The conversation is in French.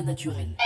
naturel.